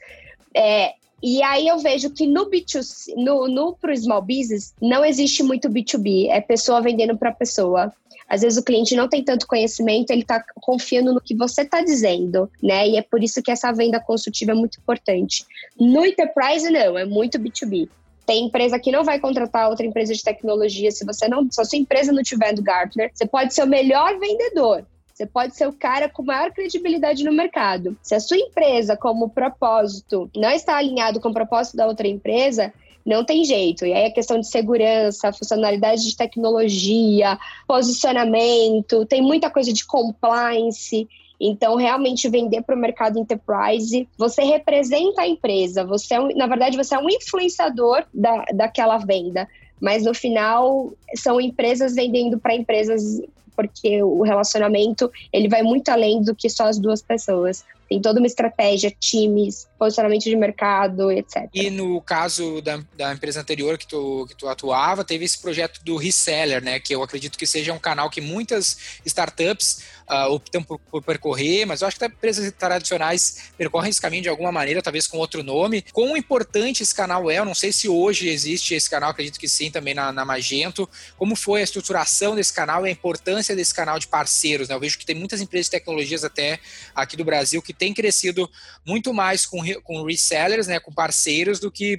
É, e aí eu vejo que no B2C, no, no pro small business, não existe muito B2B, é pessoa vendendo para pessoa. Às vezes o cliente não tem tanto conhecimento, ele está confiando no que você está dizendo, né? E é por isso que essa venda consultiva é muito importante. No enterprise não, é muito B2B. Tem empresa que não vai contratar outra empresa de tecnologia se você não, se a sua empresa não tiver do Gartner, você pode ser o melhor vendedor, você pode ser o cara com maior credibilidade no mercado. Se a sua empresa, como propósito, não está alinhado com o propósito da outra empresa, não tem jeito. E aí a questão de segurança, funcionalidade de tecnologia, posicionamento, tem muita coisa de compliance. Então, realmente vender para o mercado enterprise, você representa a empresa, você é um, na verdade, você é um influenciador da, daquela venda. Mas no final, são empresas vendendo para empresas porque o relacionamento ele vai muito além do que só as duas pessoas. Tem toda uma estratégia, times, posicionamento de mercado, etc. E no caso da, da empresa anterior que tu, que tu atuava, teve esse projeto do reseller, né? Que eu acredito que seja um canal que muitas startups uh, optam por, por, percorrer, mas eu acho que até empresas tradicionais percorrem esse caminho de alguma maneira, talvez com outro nome. Quão importante esse canal é? Eu não sei se hoje existe esse canal, acredito que sim, também na, na Magento. Como foi a estruturação desse canal e a importância desse canal de parceiros? Né? Eu vejo que tem muitas empresas de tecnologias até aqui do Brasil que tem crescido muito mais com, com resellers, né, com parceiros, do que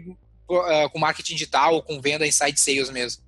uh, com marketing digital ou com venda inside sales mesmo.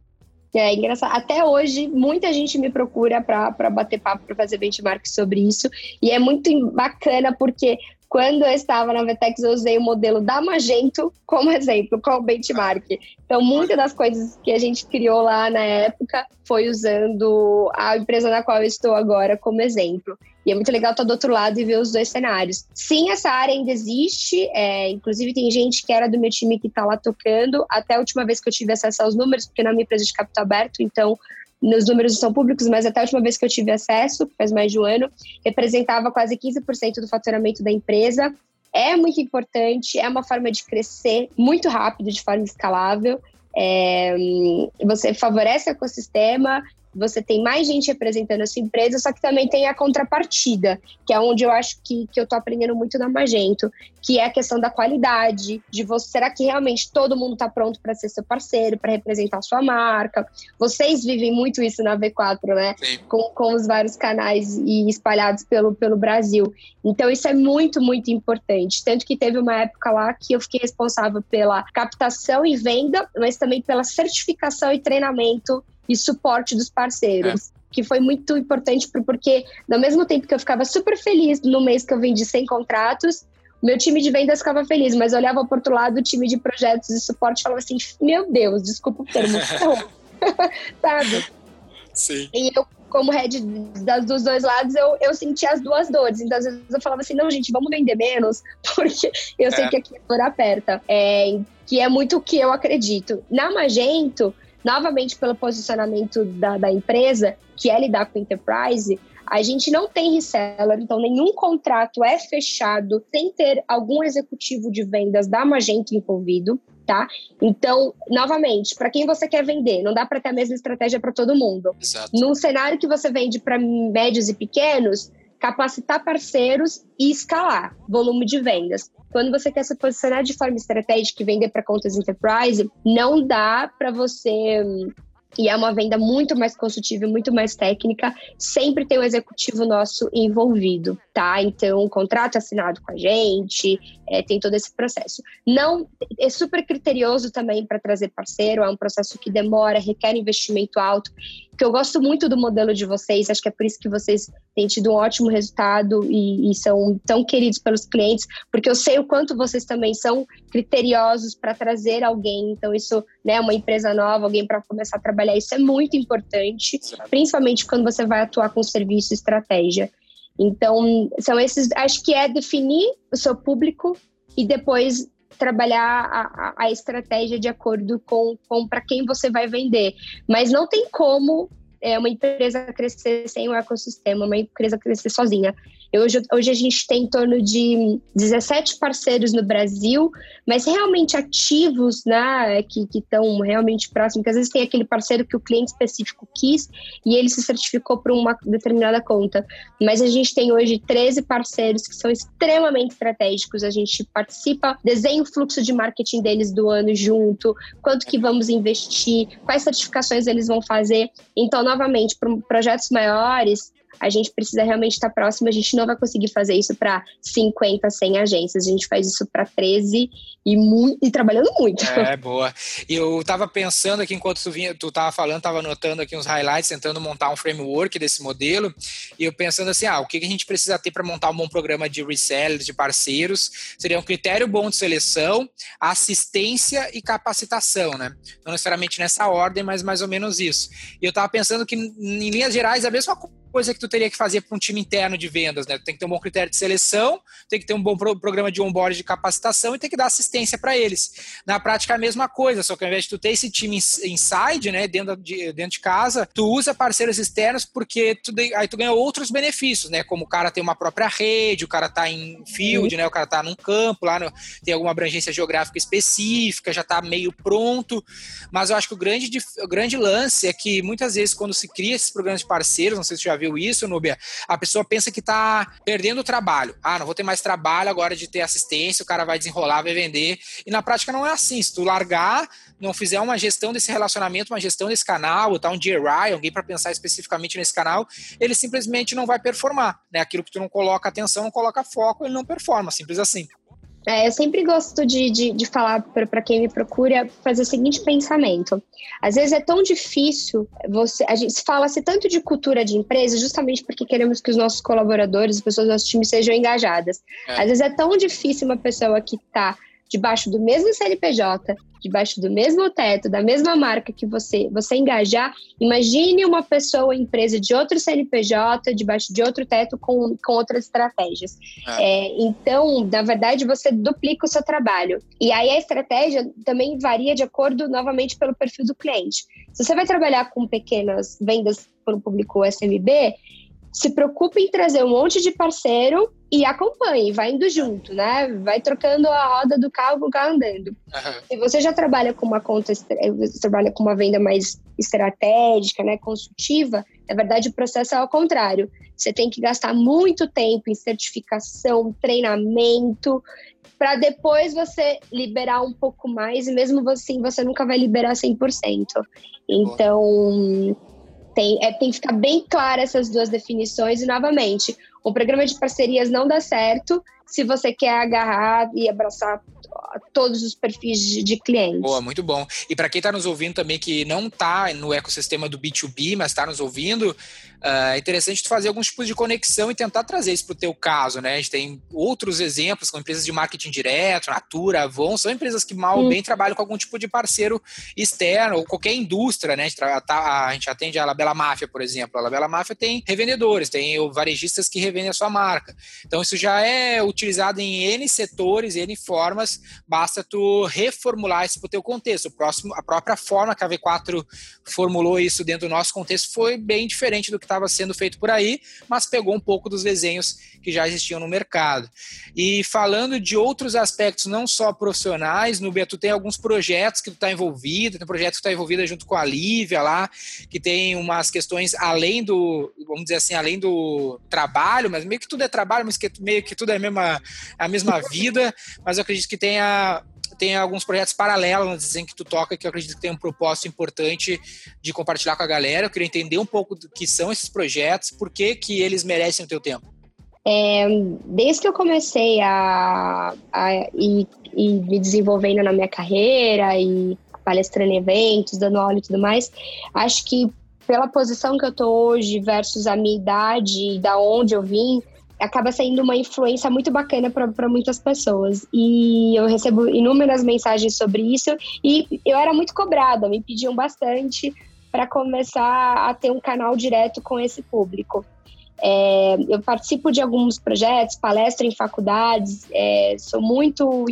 É engraçado. Até hoje, muita gente me procura para bater papo, para fazer benchmark sobre isso. E é muito bacana porque quando eu estava na Vetex, eu usei o modelo da Magento como exemplo, como benchmark. Então, muitas das coisas que a gente criou lá na época foi usando a empresa na qual eu estou agora como exemplo. E é muito legal estar do outro lado e ver os dois cenários. Sim, essa área ainda existe. É, inclusive, tem gente que era do meu time que está lá tocando. Até a última vez que eu tive acesso aos números, porque na minha empresa de capital aberto, então nos números são públicos, mas até a última vez que eu tive acesso, faz mais de um ano, representava quase 15% do faturamento da empresa. É muito importante, é uma forma de crescer muito rápido, de forma escalável. É, você favorece o ecossistema você tem mais gente representando a sua empresa, só que também tem a contrapartida, que é onde eu acho que, que eu estou aprendendo muito na Magento, que é a questão da qualidade, de você, será que realmente todo mundo está pronto para ser seu parceiro, para representar a sua marca? Vocês vivem muito isso na V4, né? Com, com os vários canais e espalhados pelo, pelo Brasil. Então, isso é muito, muito importante. Tanto que teve uma época lá que eu fiquei responsável pela captação e venda, mas também pela certificação e treinamento e suporte dos parceiros. É. Que foi muito importante porque, ao mesmo tempo que eu ficava super feliz no mês que eu vendi 100 contratos, meu time de vendas ficava feliz, mas olhava para outro lado o time de projetos e suporte e falava assim: Meu Deus, desculpa o termo, sabe? Sim. E eu, como head das, dos dois lados, eu, eu sentia as duas dores. Então, às vezes eu falava assim: Não, gente, vamos vender menos, porque eu sei é. que aqui a dor aperta. É, que é muito o que eu acredito. Na Magento, novamente pelo posicionamento da, da empresa, que é lidar com enterprise, a gente não tem reseller, então nenhum contrato é fechado sem ter algum executivo de vendas da Magento envolvido, tá? Então, novamente, para quem você quer vender, não dá para ter a mesma estratégia para todo mundo. Exato. Num cenário que você vende para médios e pequenos, capacitar parceiros e escalar volume de vendas. Quando você quer se posicionar de forma estratégica e vender para contas enterprise, não dá para você e é uma venda muito mais consultiva, muito mais técnica, sempre tem o um executivo nosso envolvido, tá? Então, um contrato assinado com a gente, é, tem todo esse processo. Não é super criterioso também para trazer parceiro, é um processo que demora, requer investimento alto. Que eu gosto muito do modelo de vocês, acho que é por isso que vocês têm tido um ótimo resultado e, e são tão queridos pelos clientes, porque eu sei o quanto vocês também são criteriosos para trazer alguém. Então, isso, né, uma empresa nova, alguém para começar a trabalhar, isso é muito importante, principalmente quando você vai atuar com serviço e estratégia. Então, são esses. Acho que é definir o seu público e depois trabalhar a, a estratégia de acordo com, com para quem você vai vender. Mas não tem como é, uma empresa crescer sem o ecossistema, uma empresa crescer sozinha. Hoje, hoje a gente tem em torno de 17 parceiros no Brasil, mas realmente ativos, né, que estão realmente próximos, porque às vezes tem aquele parceiro que o cliente específico quis e ele se certificou por uma determinada conta. Mas a gente tem hoje 13 parceiros que são extremamente estratégicos, a gente participa, desenha o fluxo de marketing deles do ano junto, quanto que vamos investir, quais certificações eles vão fazer. Então, novamente, para projetos maiores, a gente precisa realmente estar próximo. A gente não vai conseguir fazer isso para 50, 100 agências. A gente faz isso para 13 e, muito, e trabalhando muito. É, boa. E eu estava pensando aqui, enquanto tu, vinha, tu tava falando, estava anotando aqui uns highlights, tentando montar um framework desse modelo. E eu pensando assim, ah, o que a gente precisa ter para montar um bom programa de reseller, de parceiros? Seria um critério bom de seleção, assistência e capacitação, né? Não necessariamente nessa ordem, mas mais ou menos isso. E eu estava pensando que, em linhas gerais, a mesma coisa coisa que tu teria que fazer para um time interno de vendas, né? Tu tem que ter um bom critério de seleção, tem que ter um bom pro programa de onboard de capacitação e tem que dar assistência para eles. Na prática, é a mesma coisa, só que ao invés de tu ter esse time inside, né, dentro de, dentro de casa, tu usa parceiros externos porque tu, aí tu ganha outros benefícios, né? Como o cara tem uma própria rede, o cara tá em field, né? O cara tá num campo, lá no, tem alguma abrangência geográfica específica, já tá meio pronto. Mas eu acho que o grande, o grande lance é que muitas vezes quando se cria esses programas de parceiros, não sei se você já viu isso, Núbia? A pessoa pensa que está perdendo o trabalho. Ah, não vou ter mais trabalho agora de ter assistência, o cara vai desenrolar, vai vender. E na prática não é assim. Se tu largar, não fizer uma gestão desse relacionamento, uma gestão desse canal, botar um GRI, alguém para pensar especificamente nesse canal, ele simplesmente não vai performar. Né? Aquilo que tu não coloca atenção, não coloca foco, ele não performa, simples assim. É, eu sempre gosto de, de, de falar para quem me procura fazer o seguinte pensamento. Às vezes é tão difícil você. A gente fala-se tanto de cultura de empresa justamente porque queremos que os nossos colaboradores, as pessoas do nosso time sejam engajadas. É. Às vezes é tão difícil uma pessoa que está debaixo do mesmo CNPJ, debaixo do mesmo teto, da mesma marca que você, você engajar, imagine uma pessoa, empresa de outro CNPJ, debaixo de outro teto, com, com outras estratégias. É. É, então, na verdade, você duplica o seu trabalho. E aí a estratégia também varia de acordo, novamente, pelo perfil do cliente. Se você vai trabalhar com pequenas vendas para o público SMB, se preocupe em trazer um monte de parceiro e acompanhe, vai indo junto, né? Vai trocando a roda do carro com o carro andando. Uhum. Se você já trabalha com uma conta, você trabalha com uma venda mais estratégica, né, consultiva, na verdade o processo é ao contrário. Você tem que gastar muito tempo em certificação, treinamento, para depois você liberar um pouco mais, e mesmo assim você nunca vai liberar 100%. Então, tem, é, tem que ficar bem clara essas duas definições e, novamente, o programa de parcerias não dá certo. Se você quer agarrar e abraçar todos os perfis de, de clientes. Boa, muito bom. E para quem está nos ouvindo também que não está no ecossistema do B2B, mas está nos ouvindo, ah, é interessante tu fazer alguns tipos de conexão e tentar trazer isso para o teu caso, né? A gente tem outros exemplos com empresas de marketing direto, Natura, Avon, são empresas que mal ou bem trabalham com algum tipo de parceiro externo ou qualquer indústria, né? A gente, tá, a gente atende a Labela Máfia, por exemplo. A Labela Máfia tem revendedores, tem varejistas que revendem a sua marca. Então isso já é utilizado em N setores, N formas, basta tu reformular isso para o teu contexto. O próximo, a própria forma que a V4 formulou isso dentro do nosso contexto foi bem diferente do que estava sendo feito por aí, mas pegou um pouco dos desenhos que já existiam no mercado. E falando de outros aspectos, não só profissionais, no tu tem alguns projetos que tu está envolvido, tem projetos que tu está envolvida junto com a Lívia lá, que tem umas questões além do, vamos dizer assim, além do trabalho, mas meio que tudo é trabalho, mas que meio que tudo é a mesma, a mesma vida, mas eu acredito que tenha tem alguns projetos paralelos no desenho que tu toca que eu acredito que tem um propósito importante de compartilhar com a galera. Eu queria entender um pouco do que são esses projetos, por que, que eles merecem o teu tempo. É, desde que eu comecei a, a ir me desenvolvendo na minha carreira e palestrando em eventos, dando aula e tudo mais, acho que pela posição que eu tô hoje versus a minha idade e da onde eu vim, acaba sendo uma influência muito bacana para muitas pessoas. E eu recebo inúmeras mensagens sobre isso e eu era muito cobrada, me pediam bastante para começar a ter um canal direto com esse público. É, eu participo de alguns projetos, palestro em faculdades, é, sou muito.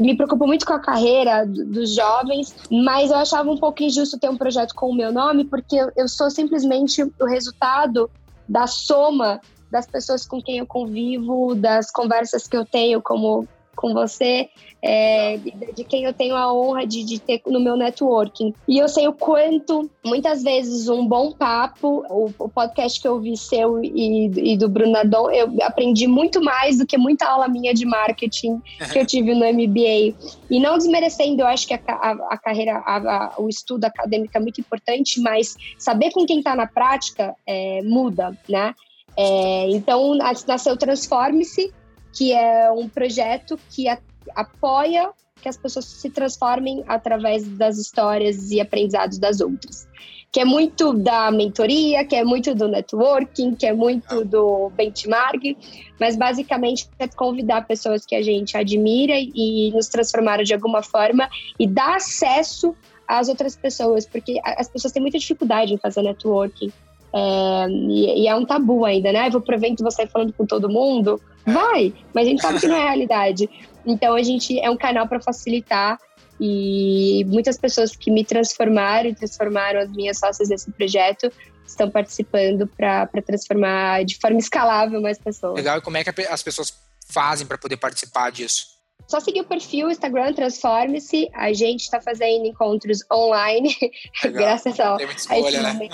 Me preocupo muito com a carreira dos jovens, mas eu achava um pouco injusto ter um projeto com o meu nome, porque eu sou simplesmente o resultado da soma das pessoas com quem eu convivo, das conversas que eu tenho como com você, é, de quem eu tenho a honra de, de, ter no meu networking. E eu sei o quanto, muitas vezes, um bom papo, o, o podcast que eu vi seu e, e do Brunadon, eu aprendi muito mais do que muita aula minha de marketing que eu tive no MBA. E não desmerecendo, eu acho que a, a, a carreira, a, o estudo acadêmico é muito importante, mas saber com quem está na prática é, muda, né? É, então, nasceu Transforme-se, que é um projeto que a, apoia que as pessoas se transformem através das histórias e aprendizados das outras. Que é muito da mentoria, que é muito do networking, que é muito do benchmark, mas basicamente é convidar pessoas que a gente admira e nos transformaram de alguma forma e dar acesso às outras pessoas, porque as pessoas têm muita dificuldade em fazer networking. É, e, e, é um tabu ainda, né? Vou pro evento você tá falando com todo mundo. Vai, mas a gente sabe que não é realidade. Então a gente é um canal para facilitar e muitas pessoas que me transformaram e transformaram as minhas sócias nesse projeto estão participando para transformar de forma escalável mais pessoas. Legal, e como é que as pessoas fazem para poder participar disso? Só seguir o perfil Instagram Transforme-se. A gente está fazendo encontros online, graças ao, tem muita escolha, a né?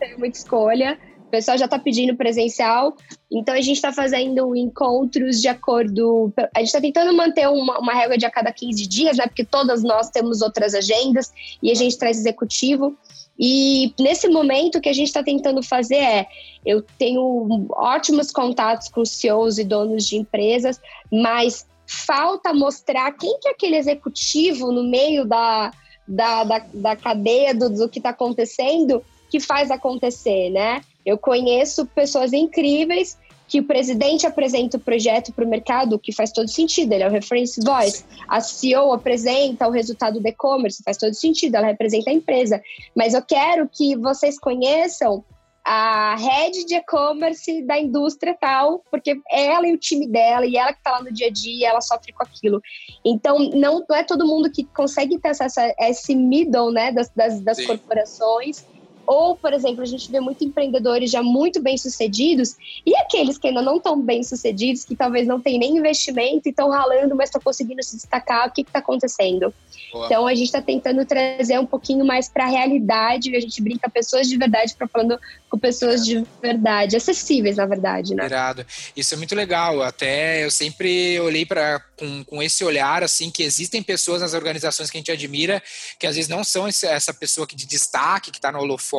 tem muita escolha. pessoal já está pedindo presencial, então a gente está fazendo encontros de acordo. A gente está tentando manter uma, uma regra de a cada 15 dias, né? Porque todas nós temos outras agendas e a gente traz executivo. E nesse momento o que a gente está tentando fazer é: eu tenho ótimos contatos com CEOs e donos de empresas, mas falta mostrar quem que é aquele executivo no meio da, da, da, da cadeia do, do que está acontecendo que faz acontecer, né? Eu conheço pessoas incríveis que o presidente apresenta o projeto para o mercado, que faz todo sentido, ele é o reference voice. A CEO apresenta o resultado do e-commerce, faz todo sentido, ela representa a empresa. Mas eu quero que vocês conheçam a head de e-commerce da indústria tal, porque é ela e o time dela, e ela que está lá no dia a dia, ela sofre com aquilo. Então, não, não é todo mundo que consegue ter acesso a esse middle, né, das, das, das corporações, ou, por exemplo, a gente vê muito empreendedores já muito bem sucedidos e aqueles que ainda não estão bem sucedidos, que talvez não têm nem investimento e estão ralando, mas estão conseguindo se destacar. O que está acontecendo? Boa. Então a gente está tentando trazer um pouquinho mais para a realidade. A gente brinca pessoas de verdade para falando com pessoas de verdade, acessíveis na verdade, né? Irado. Isso é muito legal. Até eu sempre olhei para com, com esse olhar assim que existem pessoas nas organizações que a gente admira que às vezes não são essa pessoa que de destaque que está no holofote,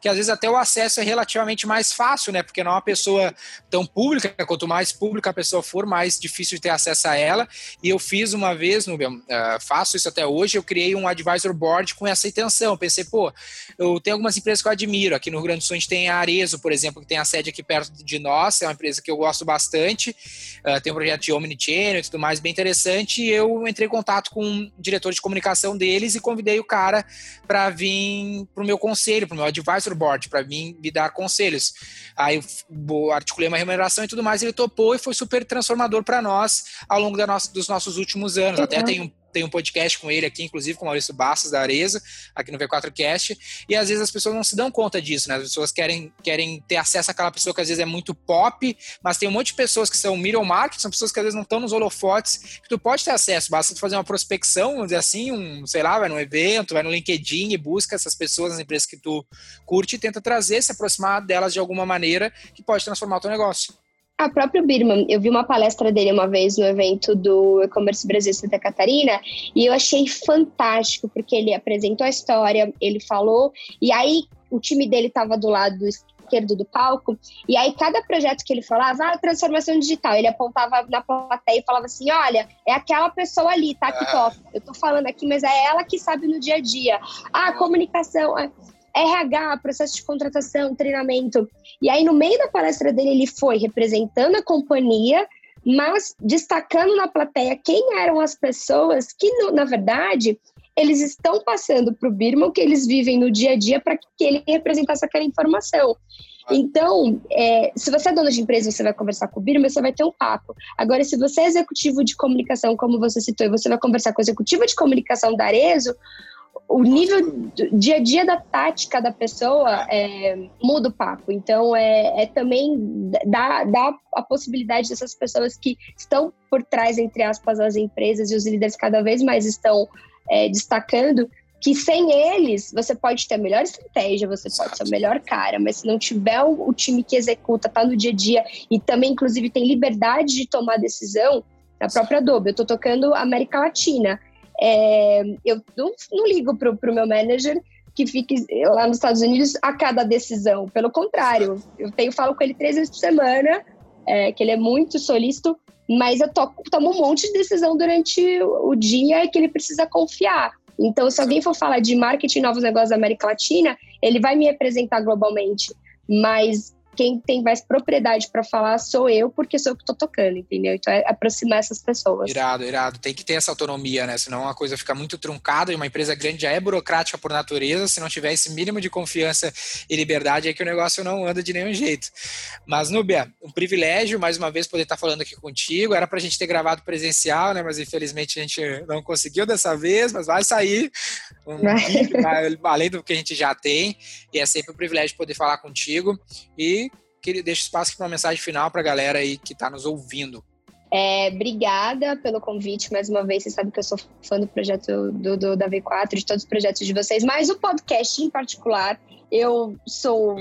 que às vezes até o acesso é relativamente mais fácil, né? Porque não é uma pessoa tão pública. Quanto mais pública a pessoa for, mais difícil de ter acesso a ela. E eu fiz uma vez, no, uh, faço isso até hoje, eu criei um advisor board com essa intenção. pensei, pô, eu tenho algumas empresas que eu admiro. Aqui no Rio Grande do Sul a gente tem a Arezo, por exemplo, que tem a sede aqui perto de nós, é uma empresa que eu gosto bastante. Uh, tem um projeto de Omnichannel e tudo mais bem interessante. E eu entrei em contato com o diretor de comunicação deles e convidei o cara para vir para o meu conselho, para o meu advisor board, para vir me dar conselhos. Aí eu articulei uma remuneração e tudo mais, ele topou e foi super transformador para nós ao longo nossa, dos nossos últimos anos. Uhum. Até tem um tem um podcast com ele aqui, inclusive com o Maurício Bastos, da Areza, aqui no V4Cast, e às vezes as pessoas não se dão conta disso, né? As pessoas querem, querem ter acesso àquela pessoa que às vezes é muito pop, mas tem um monte de pessoas que são middle market, são pessoas que às vezes não estão nos holofotes, que tu pode ter acesso, basta tu fazer uma prospecção, vamos dizer assim, um, sei lá, vai num evento, vai no LinkedIn e busca essas pessoas nas empresas que tu curte e tenta trazer, se aproximar delas de alguma maneira que pode transformar o teu negócio. A próprio Birman, eu vi uma palestra dele uma vez no evento do E-Commerce Brasil Santa Catarina e eu achei fantástico, porque ele apresentou a história, ele falou, e aí o time dele estava do lado esquerdo do palco, e aí cada projeto que ele falava, ah, transformação digital, ele apontava na plateia e falava assim, olha, é aquela pessoa ali, tá, que top, eu tô falando aqui, mas é ela que sabe no dia a dia. Ah, comunicação, RH, processo de contratação, treinamento. E aí, no meio da palestra dele, ele foi representando a companhia, mas destacando na plateia quem eram as pessoas que, na verdade, eles estão passando para o Birman, que eles vivem no dia a dia, para que ele representasse aquela informação. Então, é, se você é dono de empresa, você vai conversar com o Birman, você vai ter um papo. Agora, se você é executivo de comunicação, como você citou, e você vai conversar com o executivo de comunicação da Arezo, o nível dia a dia da tática da pessoa é, muda o papo. Então, é, é também dá, dá a possibilidade dessas pessoas que estão por trás, entre aspas, das empresas e os líderes cada vez mais estão é, destacando, que sem eles você pode ter a melhor estratégia, você pode ser o melhor cara, mas se não tiver o, o time que executa, tá no dia a dia e também, inclusive, tem liberdade de tomar decisão, a própria Adobe, eu estou tocando América Latina é, eu não, não ligo para o meu manager que fique lá nos Estados Unidos a cada decisão. Pelo contrário, eu tenho falo com ele três vezes por semana, é, que ele é muito solícito, mas eu toco, tomo um monte de decisão durante o dia que ele precisa confiar. Então, se alguém for falar de marketing novos negócios da América Latina, ele vai me representar globalmente. Mas quem tem mais propriedade para falar sou eu, porque sou eu que tô tocando, entendeu? Então é aproximar essas pessoas. Irado, irado. Tem que ter essa autonomia, né? Senão a coisa fica muito truncada e uma empresa grande já é burocrática por natureza. Se não tiver esse mínimo de confiança e liberdade, é que o negócio não anda de nenhum jeito. Mas, Núbia, um privilégio mais uma vez poder estar falando aqui contigo. Era pra gente ter gravado presencial, né? Mas infelizmente a gente não conseguiu dessa vez, mas vai sair um além do que a gente já tem. E é sempre um privilégio poder falar contigo. E que deixa espaço para uma mensagem final para a galera aí que está nos ouvindo. É, obrigada pelo convite mais uma vez. Você sabe que eu sou fã do projeto do, do, da V4, de todos os projetos de vocês, mas o podcast em particular. Eu sou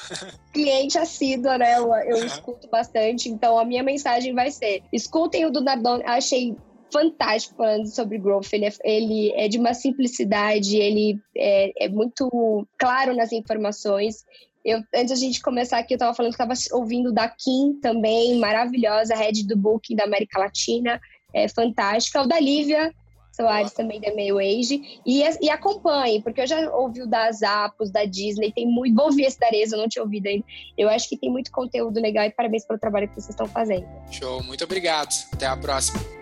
cliente assídua, né? Eu, eu escuto bastante. Então, a minha mensagem vai ser: escutem o do Nardone. Achei fantástico falando sobre growth. Ele é, ele é de uma simplicidade, ele é, é muito claro nas informações. Eu, antes da gente começar aqui, eu estava falando que estava ouvindo da Kim também, maravilhosa, head do Booking da América Latina, é fantástica. O da Lívia Soares também da Meio Age. E, e acompanhe, porque eu já ouvi o da Zappos, da Disney, tem muito. Vou ouvir esse da Areza, eu não tinha ouvido ainda. Eu acho que tem muito conteúdo legal e parabéns pelo trabalho que vocês estão fazendo. Show, muito obrigado. Até a próxima.